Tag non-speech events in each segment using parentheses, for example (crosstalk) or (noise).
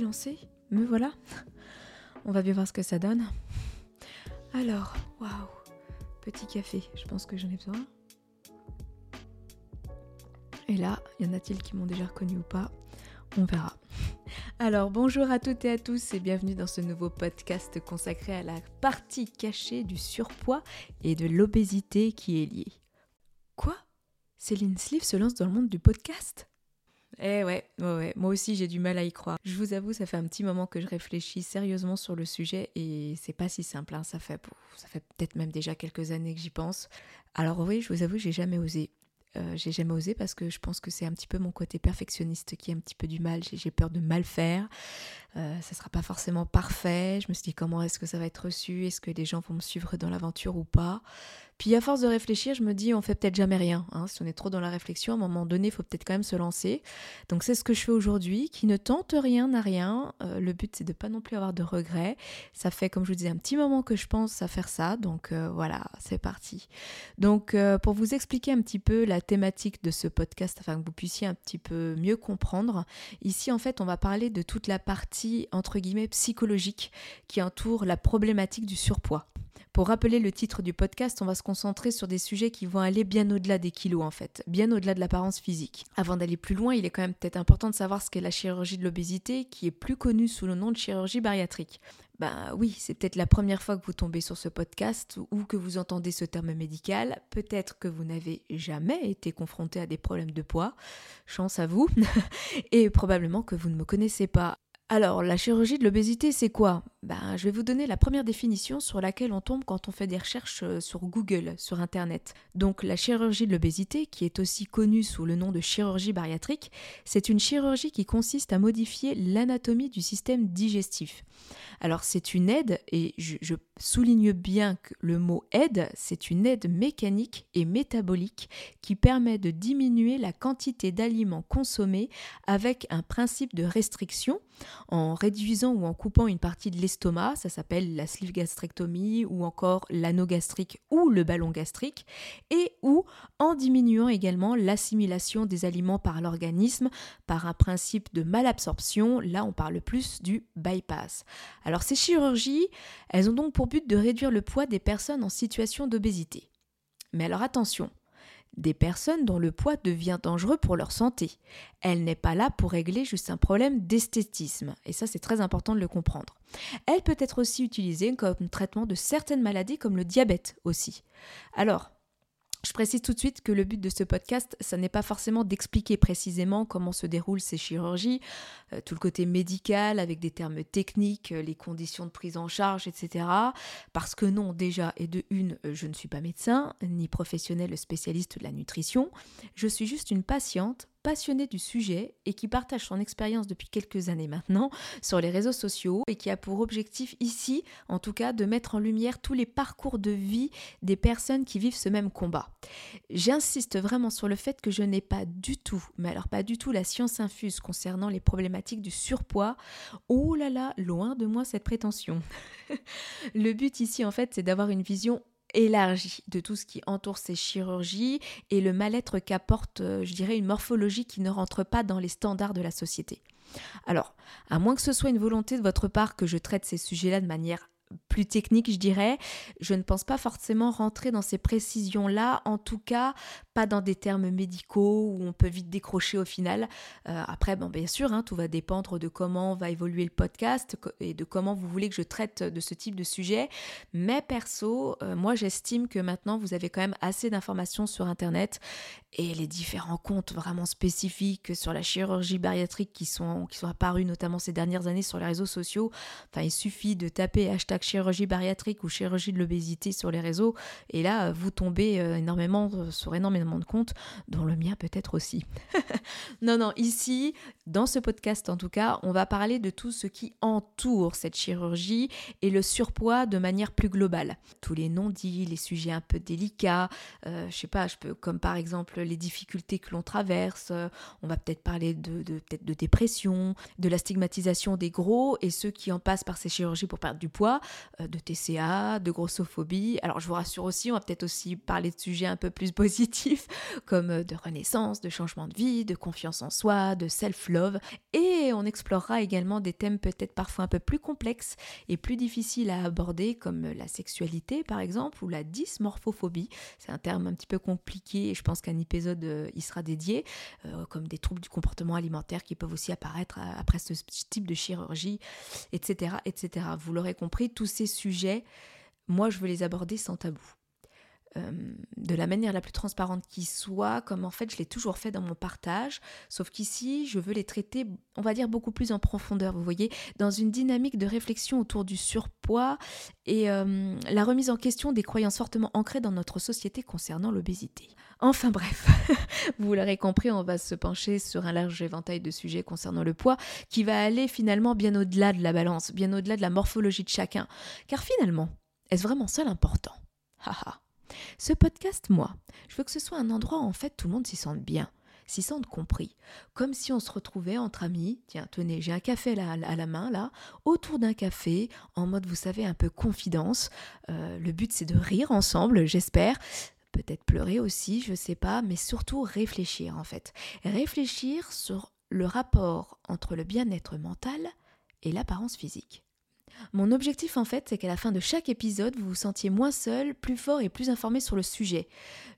lancé? Me voilà. On va bien voir ce que ça donne. Alors, waouh. Petit café, je pense que j'en ai besoin. Et là, y en a-t-il qui m'ont déjà reconnu ou pas? On verra. Alors bonjour à toutes et à tous et bienvenue dans ce nouveau podcast consacré à la partie cachée du surpoids et de l'obésité qui est liée. Quoi? Céline Sleeve se lance dans le monde du podcast? Eh ouais, moi aussi j'ai du mal à y croire. Je vous avoue, ça fait un petit moment que je réfléchis sérieusement sur le sujet et c'est pas si simple, hein. ça fait, ça fait peut-être même déjà quelques années que j'y pense. Alors oui, je vous avoue, j'ai jamais osé. Euh, j'ai jamais osé parce que je pense que c'est un petit peu mon côté perfectionniste qui a un petit peu du mal. J'ai peur de mal faire. Euh, ça sera pas forcément parfait. Je me suis dit comment est-ce que ça va être reçu? Est-ce que les gens vont me suivre dans l'aventure ou pas? Puis à force de réfléchir, je me dis on fait peut-être jamais rien. Hein. Si on est trop dans la réflexion, à un moment donné, il faut peut-être quand même se lancer. Donc c'est ce que je fais aujourd'hui, qui ne tente rien n'a rien. Euh, le but c'est de pas non plus avoir de regrets. Ça fait, comme je vous disais, un petit moment que je pense à faire ça. Donc euh, voilà, c'est parti. Donc euh, pour vous expliquer un petit peu la thématique de ce podcast, afin que vous puissiez un petit peu mieux comprendre, ici en fait on va parler de toute la partie entre guillemets psychologique qui entoure la problématique du surpoids. Pour rappeler le titre du podcast, on va se concentrer sur des sujets qui vont aller bien au-delà des kilos en fait, bien au-delà de l'apparence physique. Avant d'aller plus loin, il est quand même peut-être important de savoir ce qu'est la chirurgie de l'obésité, qui est plus connue sous le nom de chirurgie bariatrique. Ben oui, c'est peut-être la première fois que vous tombez sur ce podcast ou que vous entendez ce terme médical. Peut-être que vous n'avez jamais été confronté à des problèmes de poids. Chance à vous. (laughs) Et probablement que vous ne me connaissez pas. Alors, la chirurgie de l'obésité, c'est quoi? Ben, Je vais vous donner la première définition sur laquelle on tombe quand on fait des recherches euh, sur Google, sur Internet. Donc, la chirurgie de l'obésité, qui est aussi connue sous le nom de chirurgie bariatrique, c'est une chirurgie qui consiste à modifier l'anatomie du système digestif. Alors, c'est une aide, et je, je souligne bien que le mot aide, c'est une aide mécanique et métabolique qui permet de diminuer la quantité d'aliments consommés avec un principe de restriction en réduisant ou en coupant une partie de l'estomac, ça s'appelle la sleeve gastrectomie ou encore l'anneau gastrique ou le ballon gastrique, et ou en diminuant également l'assimilation des aliments par l'organisme par un principe de malabsorption, là on parle plus du bypass. Alors ces chirurgies, elles ont donc pour but de réduire le poids des personnes en situation d'obésité. Mais alors attention, des personnes dont le poids devient dangereux pour leur santé. Elle n'est pas là pour régler juste un problème d'esthétisme, et ça c'est très important de le comprendre. Elle peut être aussi utilisée comme traitement de certaines maladies comme le diabète aussi. Alors, je précise tout de suite que le but de ce podcast, ça n'est pas forcément d'expliquer précisément comment se déroulent ces chirurgies, euh, tout le côté médical avec des termes techniques, euh, les conditions de prise en charge, etc. Parce que non, déjà, et de une, euh, je ne suis pas médecin, ni professionnel spécialiste de la nutrition, je suis juste une patiente passionné du sujet et qui partage son expérience depuis quelques années maintenant sur les réseaux sociaux et qui a pour objectif ici, en tout cas, de mettre en lumière tous les parcours de vie des personnes qui vivent ce même combat. J'insiste vraiment sur le fait que je n'ai pas du tout, mais alors pas du tout la science infuse concernant les problématiques du surpoids. Oh là là, loin de moi cette prétention. (laughs) le but ici, en fait, c'est d'avoir une vision élargie de tout ce qui entoure ces chirurgies et le mal-être qu'apporte, euh, je dirais, une morphologie qui ne rentre pas dans les standards de la société. Alors, à moins que ce soit une volonté de votre part que je traite ces sujets-là de manière plus technique, je dirais. Je ne pense pas forcément rentrer dans ces précisions-là, en tout cas dans des termes médicaux où on peut vite décrocher au final. Euh, après, bon, bien sûr, hein, tout va dépendre de comment va évoluer le podcast et de comment vous voulez que je traite de ce type de sujet. Mais perso, euh, moi j'estime que maintenant vous avez quand même assez d'informations sur Internet et les différents comptes vraiment spécifiques sur la chirurgie bariatrique qui sont, qui sont apparus notamment ces dernières années sur les réseaux sociaux. Enfin, il suffit de taper hashtag chirurgie bariatrique ou chirurgie de l'obésité sur les réseaux, et là, vous tombez euh, énormément sur énormément de comptes, dont le mien peut-être aussi. (laughs) non, non, ici, dans ce podcast en tout cas, on va parler de tout ce qui entoure cette chirurgie et le surpoids de manière plus globale. Tous les non-dits, les sujets un peu délicats, euh, je sais pas, je peux, comme par exemple les difficultés que l'on traverse, on va peut-être parler de, peut-être de dépression, de la stigmatisation des gros et ceux qui en passent par ces chirurgies pour perdre du poids, euh, de TCA, de grossophobie. Alors je vous rassure aussi, on va peut-être aussi parler de sujets un peu plus (laughs) positifs comme de renaissance, de changement de vie, de confiance en soi, de self-love. Et on explorera également des thèmes peut-être parfois un peu plus complexes et plus difficiles à aborder, comme la sexualité par exemple, ou la dysmorphophobie. C'est un terme un petit peu compliqué et je pense qu'un épisode euh, y sera dédié, euh, comme des troubles du comportement alimentaire qui peuvent aussi apparaître euh, après ce type de chirurgie, etc. etc. Vous l'aurez compris, tous ces sujets, moi je veux les aborder sans tabou. Euh, de la manière la plus transparente qui soit, comme en fait je l'ai toujours fait dans mon partage, sauf qu'ici je veux les traiter, on va dire, beaucoup plus en profondeur, vous voyez, dans une dynamique de réflexion autour du surpoids et euh, la remise en question des croyances fortement ancrées dans notre société concernant l'obésité. Enfin bref, (laughs) vous l'aurez compris, on va se pencher sur un large éventail de sujets concernant le poids qui va aller finalement bien au-delà de la balance, bien au-delà de la morphologie de chacun. Car finalement, est-ce vraiment ça l'important? Haha. Ce podcast, moi, je veux que ce soit un endroit où en fait tout le monde s'y sente bien, s'y sente compris, comme si on se retrouvait entre amis, tiens, tenez, j'ai un café là, à la main, là, autour d'un café, en mode, vous savez, un peu confidence. Euh, le but, c'est de rire ensemble, j'espère. Peut-être pleurer aussi, je sais pas, mais surtout réfléchir en fait. Réfléchir sur le rapport entre le bien-être mental et l'apparence physique. Mon objectif en fait, c'est qu'à la fin de chaque épisode, vous vous sentiez moins seul, plus fort et plus informé sur le sujet.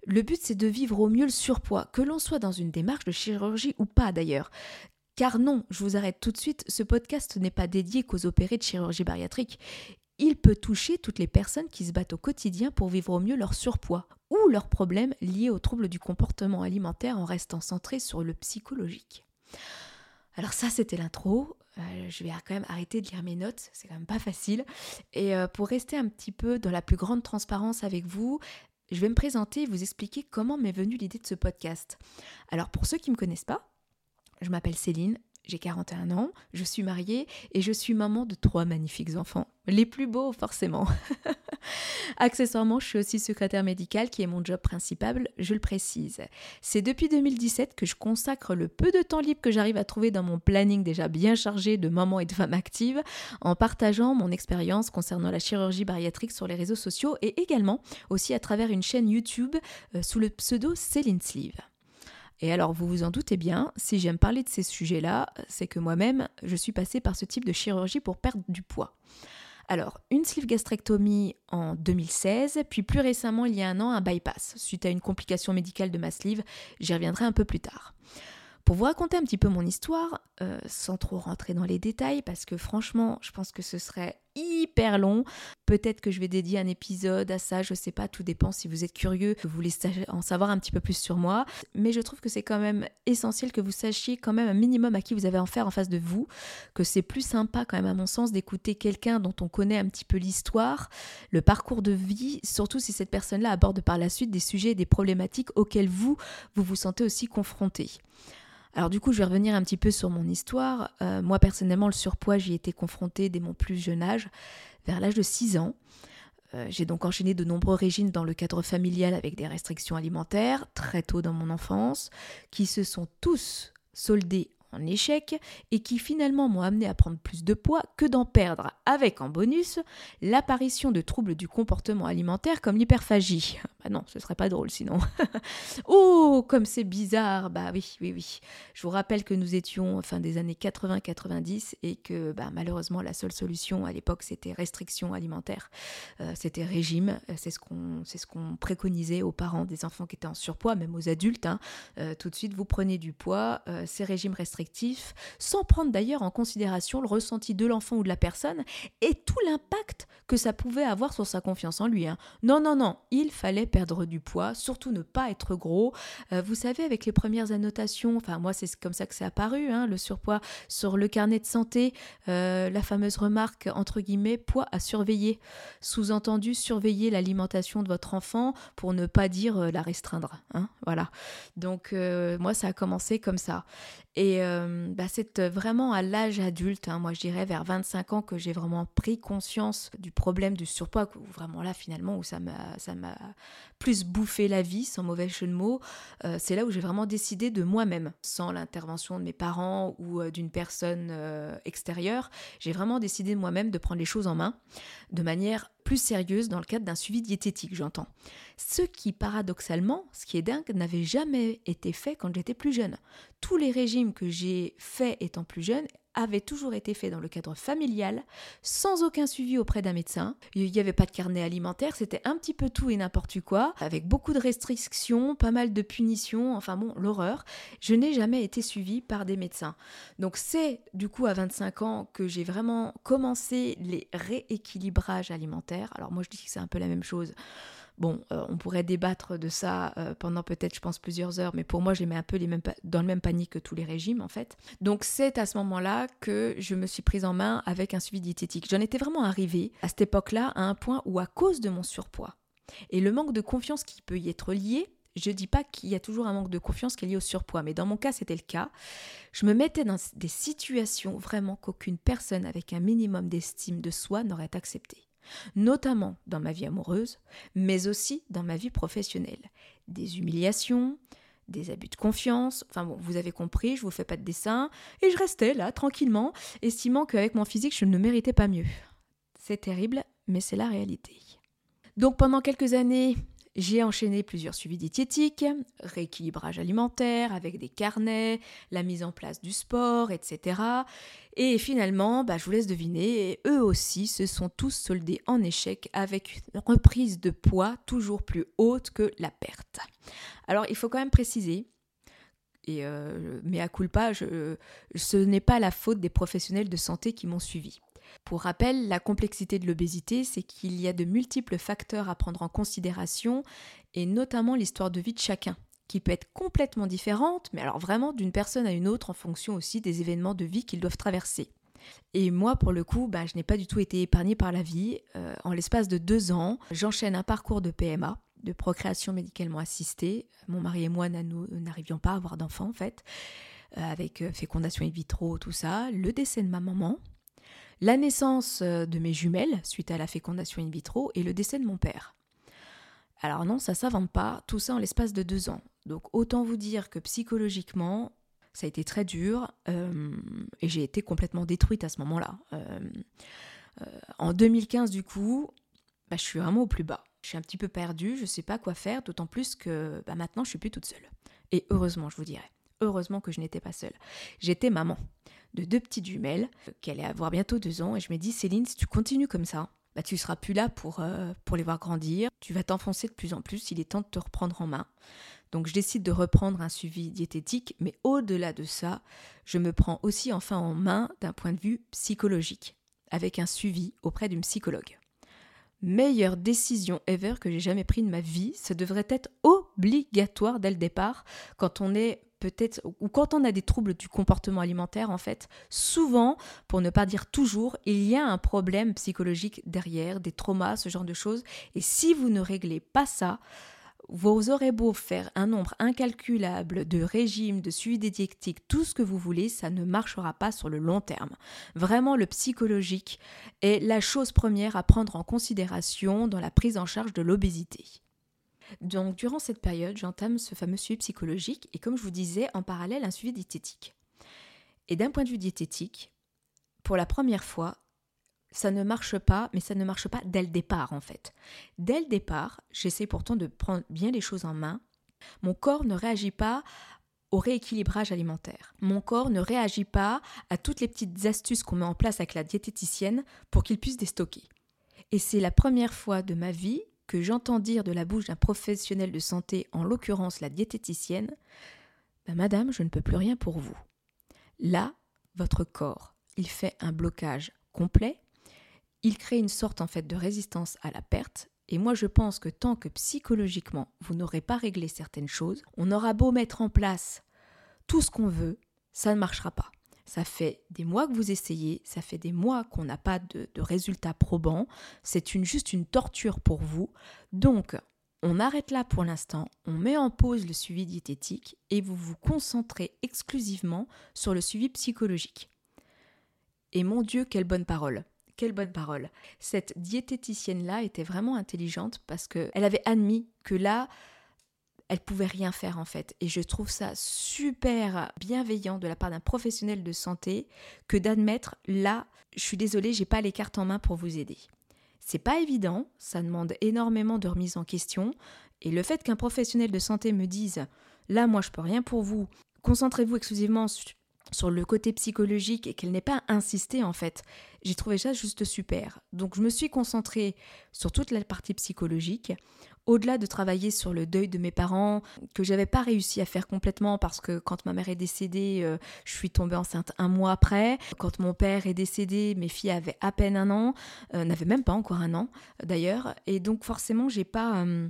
Le but, c'est de vivre au mieux le surpoids, que l'on soit dans une démarche de chirurgie ou pas d'ailleurs. Car non, je vous arrête tout de suite, ce podcast n'est pas dédié qu'aux opérés de chirurgie bariatrique. Il peut toucher toutes les personnes qui se battent au quotidien pour vivre au mieux leur surpoids ou leurs problèmes liés aux troubles du comportement alimentaire en restant centré sur le psychologique. Alors ça, c'était l'intro. Euh, je vais quand même arrêter de lire mes notes, c'est quand même pas facile. Et euh, pour rester un petit peu dans la plus grande transparence avec vous, je vais me présenter et vous expliquer comment m'est venue l'idée de ce podcast. Alors pour ceux qui ne me connaissent pas, je m'appelle Céline, j'ai 41 ans, je suis mariée et je suis maman de trois magnifiques enfants. Les plus beaux, forcément. (laughs) Accessoirement, je suis aussi secrétaire médicale, qui est mon job principal, je le précise. C'est depuis 2017 que je consacre le peu de temps libre que j'arrive à trouver dans mon planning déjà bien chargé de maman et de femme active, en partageant mon expérience concernant la chirurgie bariatrique sur les réseaux sociaux et également aussi à travers une chaîne YouTube euh, sous le pseudo Céline Sleeve. Et alors, vous vous en doutez bien, si j'aime parler de ces sujets-là, c'est que moi-même, je suis passée par ce type de chirurgie pour perdre du poids. Alors, une sleeve gastrectomie en 2016, puis plus récemment, il y a un an, un bypass, suite à une complication médicale de ma sleeve. J'y reviendrai un peu plus tard. Pour vous raconter un petit peu mon histoire, euh, sans trop rentrer dans les détails, parce que franchement, je pense que ce serait hyper long. Peut-être que je vais dédier un épisode à ça, je sais pas, tout dépend si vous êtes curieux, que vous voulez en savoir un petit peu plus sur moi. Mais je trouve que c'est quand même essentiel que vous sachiez quand même un minimum à qui vous avez affaire en face de vous, que c'est plus sympa quand même à mon sens d'écouter quelqu'un dont on connaît un petit peu l'histoire, le parcours de vie, surtout si cette personne-là aborde par la suite des sujets et des problématiques auxquels vous, vous vous sentez aussi confronté. Alors du coup, je vais revenir un petit peu sur mon histoire. Euh, moi personnellement, le surpoids, j'y étais confrontée dès mon plus jeune âge, vers l'âge de 6 ans. Euh, j'ai donc enchaîné de nombreux régimes dans le cadre familial avec des restrictions alimentaires très tôt dans mon enfance, qui se sont tous soldés en échec et qui finalement m'ont amené à prendre plus de poids que d'en perdre, avec en bonus l'apparition de troubles du comportement alimentaire comme l'hyperphagie. (laughs) Bah non, ce serait pas drôle sinon. (laughs) oh, comme c'est bizarre. Bah oui, oui, oui. Je vous rappelle que nous étions fin des années 80-90 et que bah, malheureusement la seule solution à l'époque c'était restriction alimentaire. Euh, c'était régime. C'est ce qu'on ce qu'on préconisait aux parents des enfants qui étaient en surpoids, même aux adultes. Hein. Euh, tout de suite, vous prenez du poids, euh, ces régimes restrictifs sans prendre d'ailleurs en considération le ressenti de l'enfant ou de la personne et tout l'impact que ça pouvait avoir sur sa confiance en lui. Hein. Non, non, non, il fallait perdre du poids, surtout ne pas être gros. Euh, vous savez, avec les premières annotations, enfin moi c'est comme ça que c'est apparu, hein, le surpoids sur le carnet de santé, euh, la fameuse remarque entre guillemets poids à surveiller. Sous-entendu, surveiller l'alimentation de votre enfant pour ne pas dire euh, la restreindre. Hein, voilà. Donc moi ça a commencé comme ça. Et euh, bah, c'est euh, vraiment à l'âge adulte, hein, moi je dirais vers 25 ans, que j'ai vraiment pris conscience du problème du surpoids, vraiment là finalement où ça m'a, ça m'a plus bouffé la vie, sans mauvais jeu de mots. Euh, c'est là où j'ai vraiment décidé de moi-même, sans l'intervention de mes parents ou d'une personne extérieure, j'ai vraiment décidé moi-même de prendre les choses en main de manière plus sérieuse dans le cadre d'un suivi diététique, j'entends. Ce qui, paradoxalement, ce qui est dingue, n'avait jamais été fait quand j'étais plus jeune. Tous les régimes que j'ai faits étant plus jeune avait toujours été fait dans le cadre familial, sans aucun suivi auprès d'un médecin. Il n'y avait pas de carnet alimentaire, c'était un petit peu tout et n'importe quoi, avec beaucoup de restrictions, pas mal de punitions, enfin bon, l'horreur. Je n'ai jamais été suivi par des médecins. Donc c'est du coup à 25 ans que j'ai vraiment commencé les rééquilibrages alimentaires. Alors moi je dis que c'est un peu la même chose. Bon, euh, on pourrait débattre de ça euh, pendant peut-être, je pense, plusieurs heures, mais pour moi, je les mets un peu les mêmes dans le même panier que tous les régimes, en fait. Donc, c'est à ce moment-là que je me suis prise en main avec un suivi diététique. J'en étais vraiment arrivée à cette époque-là à un point où, à cause de mon surpoids et le manque de confiance qui peut y être lié, je dis pas qu'il y a toujours un manque de confiance qui est lié au surpoids, mais dans mon cas, c'était le cas. Je me mettais dans des situations vraiment qu'aucune personne avec un minimum d'estime de soi n'aurait accepté notamment dans ma vie amoureuse, mais aussi dans ma vie professionnelle. Des humiliations, des abus de confiance, enfin bon, vous avez compris, je vous fais pas de dessin, et je restais là, tranquillement, estimant qu'avec mon physique, je ne méritais pas mieux. C'est terrible, mais c'est la réalité. Donc pendant quelques années, j'ai enchaîné plusieurs suivis diététiques, rééquilibrage alimentaire avec des carnets, la mise en place du sport, etc. Et finalement, bah, je vous laisse deviner, eux aussi se sont tous soldés en échec avec une reprise de poids toujours plus haute que la perte. Alors il faut quand même préciser, euh, mais à culpa, ce n'est pas la faute des professionnels de santé qui m'ont suivi. Pour rappel, la complexité de l'obésité, c'est qu'il y a de multiples facteurs à prendre en considération, et notamment l'histoire de vie de chacun, qui peut être complètement différente, mais alors vraiment d'une personne à une autre en fonction aussi des événements de vie qu'ils doivent traverser. Et moi, pour le coup, bah, je n'ai pas du tout été épargnée par la vie. Euh, en l'espace de deux ans, j'enchaîne un parcours de PMA, de procréation médicalement assistée. Mon mari et moi n'arrivions pas à avoir d'enfants, en fait, euh, avec euh, fécondation in vitro, tout ça. Le décès de ma maman, la naissance euh, de mes jumelles suite à la fécondation in vitro et le décès de mon père. Alors non, ça s'invente pas, tout ça en l'espace de deux ans. Donc autant vous dire que psychologiquement, ça a été très dur euh, et j'ai été complètement détruite à ce moment-là. Euh, en 2015 du coup, bah, je suis vraiment au plus bas. Je suis un petit peu perdue, je ne sais pas quoi faire, d'autant plus que bah, maintenant je suis plus toute seule. Et heureusement, je vous dirais. Heureusement que je n'étais pas seule. J'étais maman de deux petites jumelles qui allaient avoir bientôt deux ans et je me dis Céline, si tu continues comme ça, bah, tu seras plus là pour, euh, pour les voir grandir, tu vas t'enfoncer de plus en plus, il est temps de te reprendre en main. Donc je décide de reprendre un suivi diététique, mais au-delà de ça, je me prends aussi enfin en main d'un point de vue psychologique, avec un suivi auprès d'une psychologue. Meilleure décision ever que j'ai jamais prise de ma vie, ça devrait être obligatoire dès le départ quand on est peut-être, ou quand on a des troubles du comportement alimentaire, en fait, souvent, pour ne pas dire toujours, il y a un problème psychologique derrière, des traumas, ce genre de choses. Et si vous ne réglez pas ça, vous aurez beau faire un nombre incalculable de régimes, de suivi diététique, tout ce que vous voulez, ça ne marchera pas sur le long terme. Vraiment, le psychologique est la chose première à prendre en considération dans la prise en charge de l'obésité. Donc durant cette période, j'entame ce fameux suivi psychologique et comme je vous disais, en parallèle, un suivi diététique. Et d'un point de vue diététique, pour la première fois, ça ne marche pas, mais ça ne marche pas dès le départ en fait. Dès le départ, j'essaie pourtant de prendre bien les choses en main. Mon corps ne réagit pas au rééquilibrage alimentaire. Mon corps ne réagit pas à toutes les petites astuces qu'on met en place avec la diététicienne pour qu'il puisse déstocker. Et c'est la première fois de ma vie que j'entends dire de la bouche d'un professionnel de santé, en l'occurrence la diététicienne, ben, Madame, je ne peux plus rien pour vous. Là, votre corps, il fait un blocage complet, il crée une sorte en fait de résistance à la perte, et moi je pense que tant que psychologiquement vous n'aurez pas réglé certaines choses, on aura beau mettre en place tout ce qu'on veut, ça ne marchera pas. Ça fait des mois que vous essayez, ça fait des mois qu'on n'a pas de, résultats probants, c'est juste une torture pour vous. Donc, on arrête là pour l'instant, on met en pause le suivi diététique et vous vous concentrez exclusivement sur le suivi psychologique. Et mon Dieu, quelle bonne parole quelle bonne parole. Cette diététicienne-là était vraiment intelligente parce qu'elle avait admis que là, elle pouvait rien faire en fait. Et je trouve ça super bienveillant de la part d'un professionnel de santé que d'admettre là, je suis désolée, j'ai pas les cartes en main pour vous aider. C'est pas évident, ça demande énormément de remise en question, et le fait qu'un professionnel de santé me dise là, moi, je peux rien pour vous, concentrez-vous exclusivement sur le côté psychologique et qu'elle n'ait pas insisté en fait. J'ai trouvé ça juste super. Donc je me suis concentrée sur toute la partie psychologique au-delà de travailler sur le deuil de mes parents, que j'avais pas réussi à faire complètement parce que quand ma mère est décédée, euh, je suis tombée enceinte un mois après. Quand mon père est décédé, mes filles avaient à peine un an, euh, n'avaient même pas encore un an d'ailleurs. Et donc forcément, j'ai pas... Euh,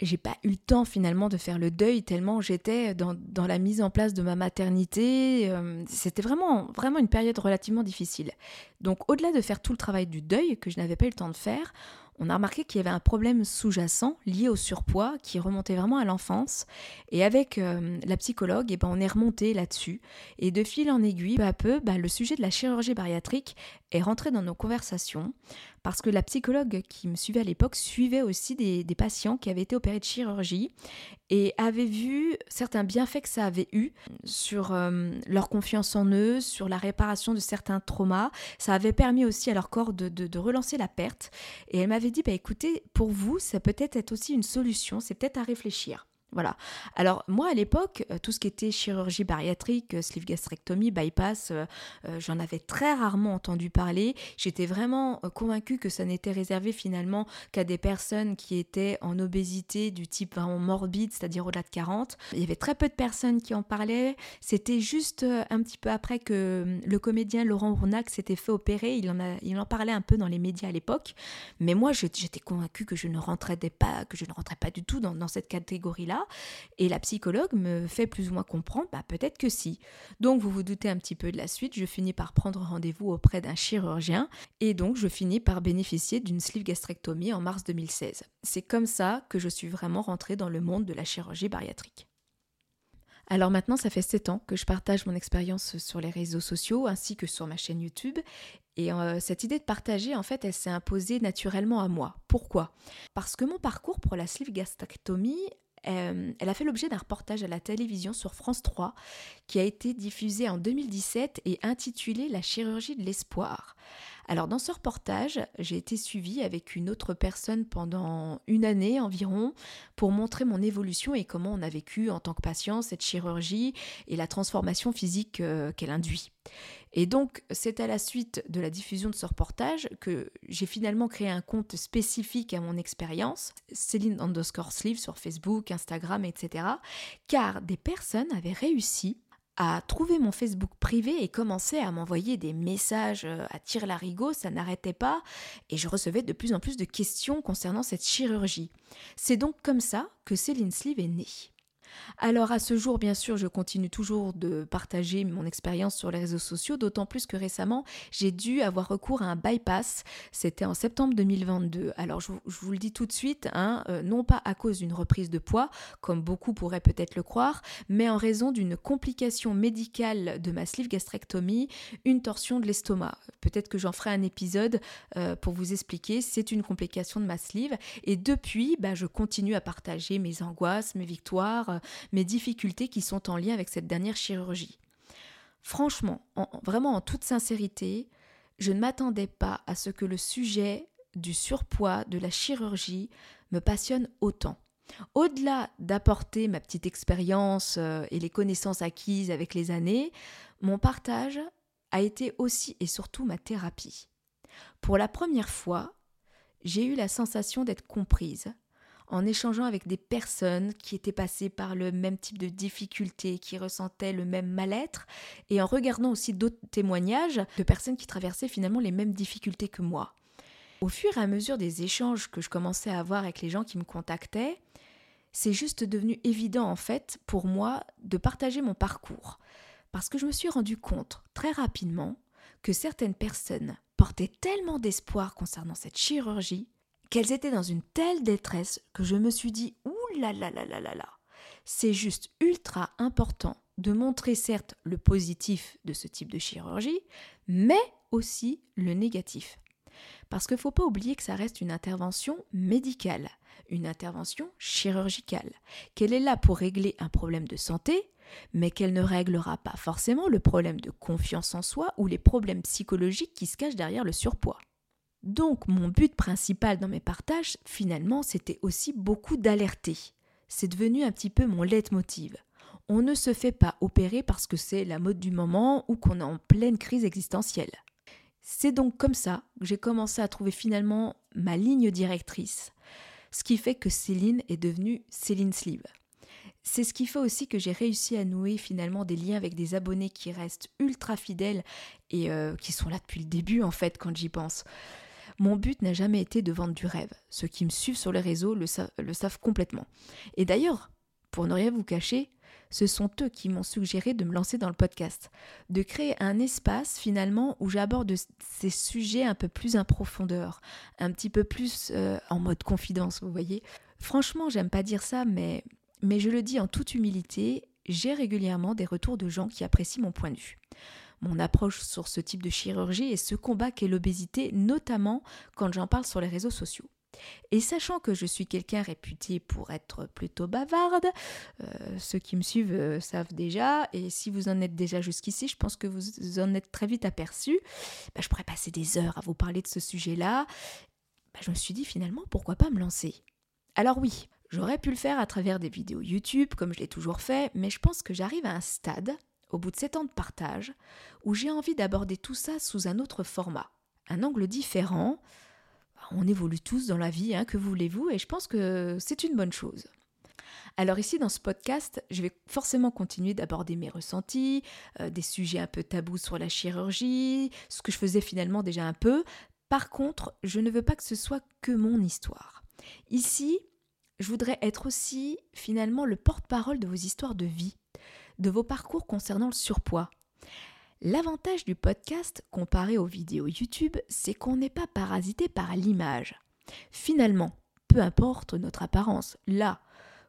j'ai pas eu le temps finalement de faire le deuil tellement j'étais dans, dans, la mise en place de ma maternité. C'était vraiment, vraiment une période relativement difficile. Donc au-delà de faire tout le travail du deuil que je n'avais pas eu le temps de faire, on a remarqué qu'il y avait un problème sous-jacent lié au surpoids qui remontait vraiment à l'enfance. Et avec euh, la psychologue, eh ben, on est remonté là-dessus. Et de fil en aiguille, peu à peu, bah, le sujet de la chirurgie bariatrique est rentré dans nos conversations parce que la psychologue qui me suivait à l'époque suivait aussi des, patients qui avaient été opérés de chirurgie et avait vu certains bienfaits que ça avait eu sur euh, leur confiance en eux, sur la réparation de certains traumas. Ça avait permis aussi à leur corps de, relancer la perte. Et elle m'avait dit, bah, écoutez, pour vous, ça peut être aussi une solution, c'est peut-être à réfléchir. Voilà. Alors moi à l'époque, euh, tout ce qui était chirurgie bariatrique, euh, sleeve gastrectomie, bypass, euh, j'en avais très rarement entendu parler. J'étais vraiment convaincue que ça n'était réservé finalement qu'à des personnes qui étaient en obésité du type vraiment morbide, c'est-à-dire au-delà de 40. Il y avait très peu de personnes qui en parlaient. C'était juste un petit peu après que le comédien Laurent Rournac s'était fait opérer. Il en, parlait un peu dans les médias à l'époque. Mais moi j'étais convaincue que je ne rentrais pas, que je ne rentrais pas du tout dans cette catégorie-là. Et la psychologue me fait plus ou moins comprendre, bah, peut-être que si. Donc vous vous doutez un petit peu de la suite, je finis par prendre rendez-vous auprès d'un chirurgien et donc je finis par bénéficier d'une sleeve gastrectomie en mars 2016. C'est comme ça que je suis vraiment rentrée dans le monde de la chirurgie bariatrique. Alors maintenant, ça fait 7 ans que je partage mon expérience sur les réseaux sociaux ainsi que sur ma chaîne YouTube. Et euh, cette idée de partager, en fait, elle s'est imposée naturellement à moi. Pourquoi? Parce que mon parcours pour la sleeve gastrectomie euh, elle a fait l'objet d'un reportage à la télévision sur France 3 qui a été diffusé en 2017 et intitulé La chirurgie de l'espoir. Alors dans ce reportage, j'ai été suivie avec une autre personne pendant une année environ pour montrer mon évolution et comment on a vécu en tant que patient cette chirurgie et la transformation physique euh, qu'elle induit. Et donc, c'est à la suite de la diffusion de ce reportage que j'ai finalement créé un compte spécifique à mon expérience, Céline underscore sleeve sur Facebook, Instagram, etc. Car des personnes avaient réussi à trouver mon Facebook privé et commençaient à m'envoyer des messages euh, à tirer larigot, ça n'arrêtait pas, et je recevais de plus en plus de questions concernant cette chirurgie. C'est donc comme ça que Céline Sleeve est née. Alors à ce jour, bien sûr, je continue toujours de partager mon expérience sur les réseaux sociaux, d'autant plus que récemment, j'ai dû avoir recours à un bypass. C'était en septembre 2022. Alors je, vous le dis tout de suite, hein, euh, non pas à cause d'une reprise de poids, comme beaucoup pourraient peut-être le croire, mais en raison d'une complication médicale de ma sleeve gastrectomie, une torsion de l'estomac. Peut-être que j'en ferai un épisode euh, pour vous expliquer. C'est une complication de ma sleeve. Et depuis, bah, je continue à partager mes angoisses, mes victoires, mes difficultés qui sont en lien avec cette dernière chirurgie. Franchement, vraiment en toute sincérité, je ne m'attendais pas à ce que le sujet du surpoids, de la chirurgie, me passionne autant. Au-delà d'apporter ma petite expérience euh, et les connaissances acquises avec les années, mon partage a été aussi et surtout ma thérapie. Pour la première fois, j'ai eu la sensation d'être comprise, en échangeant avec des personnes qui étaient passées par le même type de difficultés, qui ressentaient le même mal-être, et en regardant aussi d'autres témoignages de personnes qui traversaient finalement les mêmes difficultés que moi. Au fur et à mesure des échanges que je commençais à avoir avec les gens qui me contactaient, c'est juste devenu évident en fait pour moi de partager mon parcours. Parce que je me suis rendu compte très rapidement que certaines personnes portaient tellement d'espoir concernant cette chirurgie qu'elles étaient dans une telle détresse que je me suis dit ouh là là là là là. C'est juste ultra important de montrer certes le positif de ce type de chirurgie, mais aussi le négatif. Parce qu'il ne faut pas oublier que ça reste une intervention médicale, une intervention chirurgicale, qu'elle est là pour régler un problème de santé, mais qu'elle ne réglera pas forcément le problème de confiance en soi ou les problèmes psychologiques qui se cachent derrière le surpoids. Donc mon but principal dans mes partages, finalement, c'était aussi beaucoup d'alerter. C'est devenu un petit peu mon leitmotiv. On ne se fait pas opérer parce que c'est la mode du moment ou qu'on est en pleine crise existentielle. C'est donc comme ça que j'ai commencé à trouver finalement ma ligne directrice, ce qui fait que Céline est devenue Céline Sleeve. C'est ce qui fait aussi que j'ai réussi à nouer finalement des liens avec des abonnés qui restent ultra fidèles et euh, qui sont là depuis le début en fait quand j'y pense. Mon but n'a jamais été de vendre du rêve. Ceux qui me suivent sur les réseaux le, savent complètement. Et d'ailleurs, pour ne rien vous cacher, ce sont eux qui m'ont suggéré de me lancer dans le podcast, de créer un espace finalement où j'aborde ces sujets un peu plus en profondeur, un petit peu plus euh, en mode confidence, vous voyez. Franchement, j'aime pas dire ça, mais je le dis en toute humilité, j'ai régulièrement des retours de gens qui apprécient mon point de vue mon approche sur ce type de chirurgie et ce combat qu'est l'obésité, notamment quand j'en parle sur les réseaux sociaux. Et sachant que je suis quelqu'un réputé pour être plutôt bavarde, euh, ceux qui me suivent euh, savent déjà, et si vous en êtes déjà jusqu'ici, je pense que vous en êtes très vite aperçu, bah, je pourrais passer des heures à vous parler de ce sujet-là. Bah, je me suis dit finalement, pourquoi pas me lancer? Alors oui, j'aurais pu le faire à travers des vidéos YouTube, comme je l'ai toujours fait, mais je pense que j'arrive à un stade, au bout de 7 ans de partage, où j'ai envie d'aborder tout ça sous un autre format, un angle différent, on évolue tous dans la vie, hein, que voulez-vous, et je pense que c'est une bonne chose. Alors ici, dans ce podcast, je vais forcément continuer d'aborder mes ressentis, euh, des sujets un peu tabous sur la chirurgie, ce que je faisais finalement déjà un peu. Par contre, je ne veux pas que ce soit que mon histoire. Ici, je voudrais être aussi finalement le porte-parole de vos histoires de vie, de vos parcours concernant le surpoids, L'avantage du podcast comparé aux vidéos YouTube, c'est qu'on n'est pas parasité par l'image. Finalement, peu importe notre apparence, là,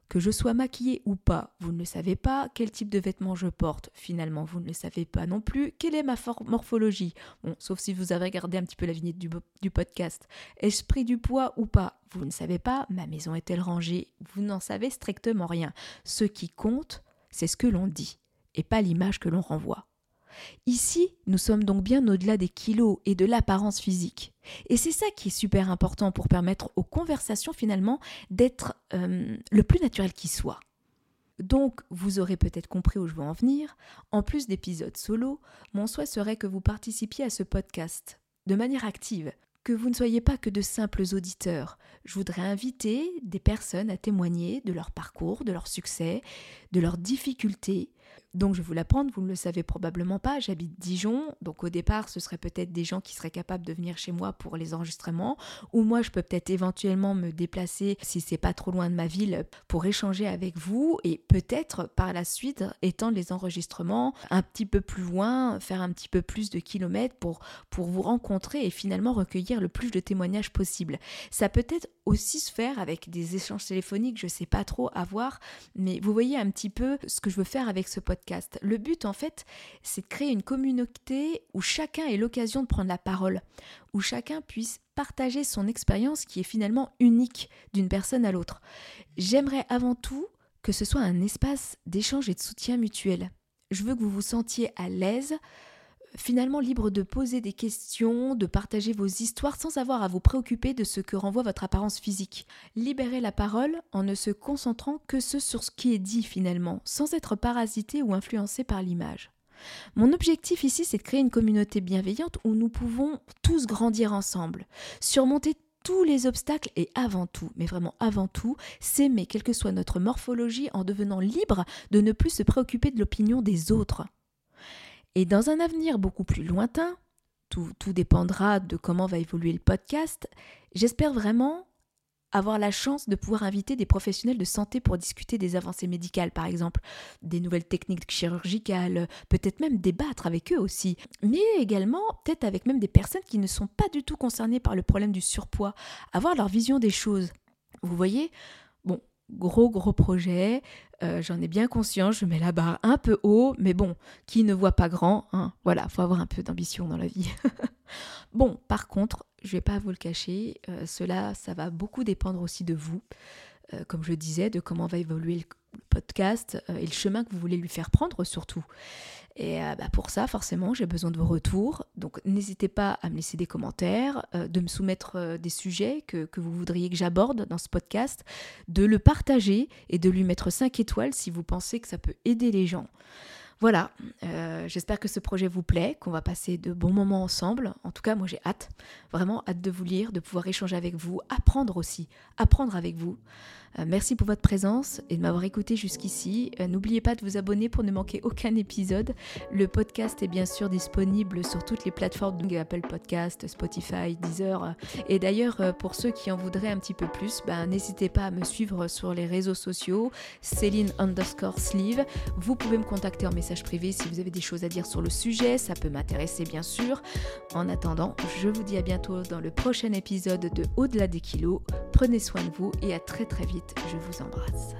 que je sois maquillée ou pas, vous ne le savez pas. Quel type de vêtements je porte, finalement, vous ne le savez pas non plus. Quelle est ma morphologie Bon, sauf si vous avez regardé un petit peu la vignette du, du podcast. Esprit du poids ou pas Vous ne savez pas. Ma maison est-elle rangée? Vous n'en savez strictement rien. Ce qui compte, c'est ce que l'on dit, et pas l'image que l'on renvoie. Ici, nous sommes donc bien au-delà des kilos et de l'apparence physique. Et c'est ça qui est super important pour permettre aux conversations finalement d'être euh, le plus naturel qui soit. Donc, vous aurez peut-être compris où je veux en venir. En plus d'épisodes solo, mon souhait serait que vous participiez à ce podcast de manière active, que vous ne soyez pas que de simples auditeurs. Je voudrais inviter des personnes à témoigner de leur parcours, de leur succès, de leurs difficultés, donc je vais vous l'apprendre, vous ne le savez probablement pas, j'habite Dijon, donc au départ ce serait peut-être des gens qui seraient capables de venir chez moi pour les enregistrements, ou moi je peux peut-être éventuellement me déplacer si c'est pas trop loin de ma ville pour échanger avec vous et peut-être par la suite étendre les enregistrements un petit peu plus loin, faire un petit peu plus de kilomètres pour, pour vous rencontrer et finalement recueillir le plus de témoignages possible. Ça peut être aussi se faire avec des échanges téléphoniques, je sais pas trop avoir, mais vous voyez un petit peu ce que je veux faire avec ce podcast. Le but en fait, c'est de créer une communauté où chacun ait l'occasion de prendre la parole, où chacun puisse partager son expérience qui est finalement unique d'une personne à l'autre. J'aimerais avant tout que ce soit un espace d'échange et de soutien mutuel. Je veux que vous vous sentiez à l'aise, finalement libre de poser des questions, de partager vos histoires sans avoir à vous préoccuper de ce que renvoie votre apparence physique. Libérez la parole en ne se concentrant que sur ce qui est dit finalement, sans être parasité ou influencé par l'image. Mon objectif ici, c'est de créer une communauté bienveillante où nous pouvons tous grandir ensemble, surmonter tous les obstacles et avant tout, mais vraiment avant tout, s'aimer quelle que soit notre morphologie en devenant libre de ne plus se préoccuper de l'opinion des autres. Et dans un avenir beaucoup plus lointain, tout, tout dépendra de comment va évoluer le podcast, j'espère vraiment avoir la chance de pouvoir inviter des professionnels de santé pour discuter des avancées médicales, par exemple, des nouvelles techniques chirurgicales, peut-être même débattre avec eux aussi, mais également peut-être avec même des personnes qui ne sont pas du tout concernées par le problème du surpoids, avoir leur vision des choses. Vous voyez gros gros projet, euh, j'en ai bien conscience, je mets la barre un peu haut, mais bon, qui ne voit pas grand, hein, voilà, faut avoir un peu d'ambition dans la vie. (laughs) bon, par contre, je vais pas vous le cacher, euh, cela, ça va beaucoup dépendre aussi de vous. Comme je disais, de comment va évoluer le podcast et le chemin que vous voulez lui faire prendre surtout. Et bah, pour ça, forcément, j'ai besoin de vos retours. Donc n'hésitez pas à me laisser des commentaires, de me soumettre des sujets que, que, vous voudriez que j'aborde dans ce podcast, de le partager et de lui mettre 5 étoiles si vous pensez que ça peut aider les gens. Voilà, euh, j'espère que ce projet vous plaît, qu'on va passer de bons moments ensemble. En tout cas, moi j'ai hâte, vraiment hâte de vous lire, de pouvoir échanger avec vous, apprendre aussi, apprendre avec vous. Euh, merci pour votre présence et de m'avoir écouté jusqu'ici. Euh, n'oubliez pas de vous abonner pour ne manquer aucun épisode. Le podcast est bien sûr disponible sur toutes les plateformes Apple Podcast, Spotify, Deezer. Et d'ailleurs, pour ceux qui en voudraient un petit peu plus, ben, n'hésitez pas à me suivre sur les réseaux sociaux, Céline underscore sleeve. Vous pouvez me contacter en privé si vous avez des choses à dire sur le sujet, ça peut m'intéresser bien sûr. En attendant, je vous dis à bientôt dans le prochain épisode de Au-delà des kilos. Prenez soin de vous et à très très vite, je vous embrasse.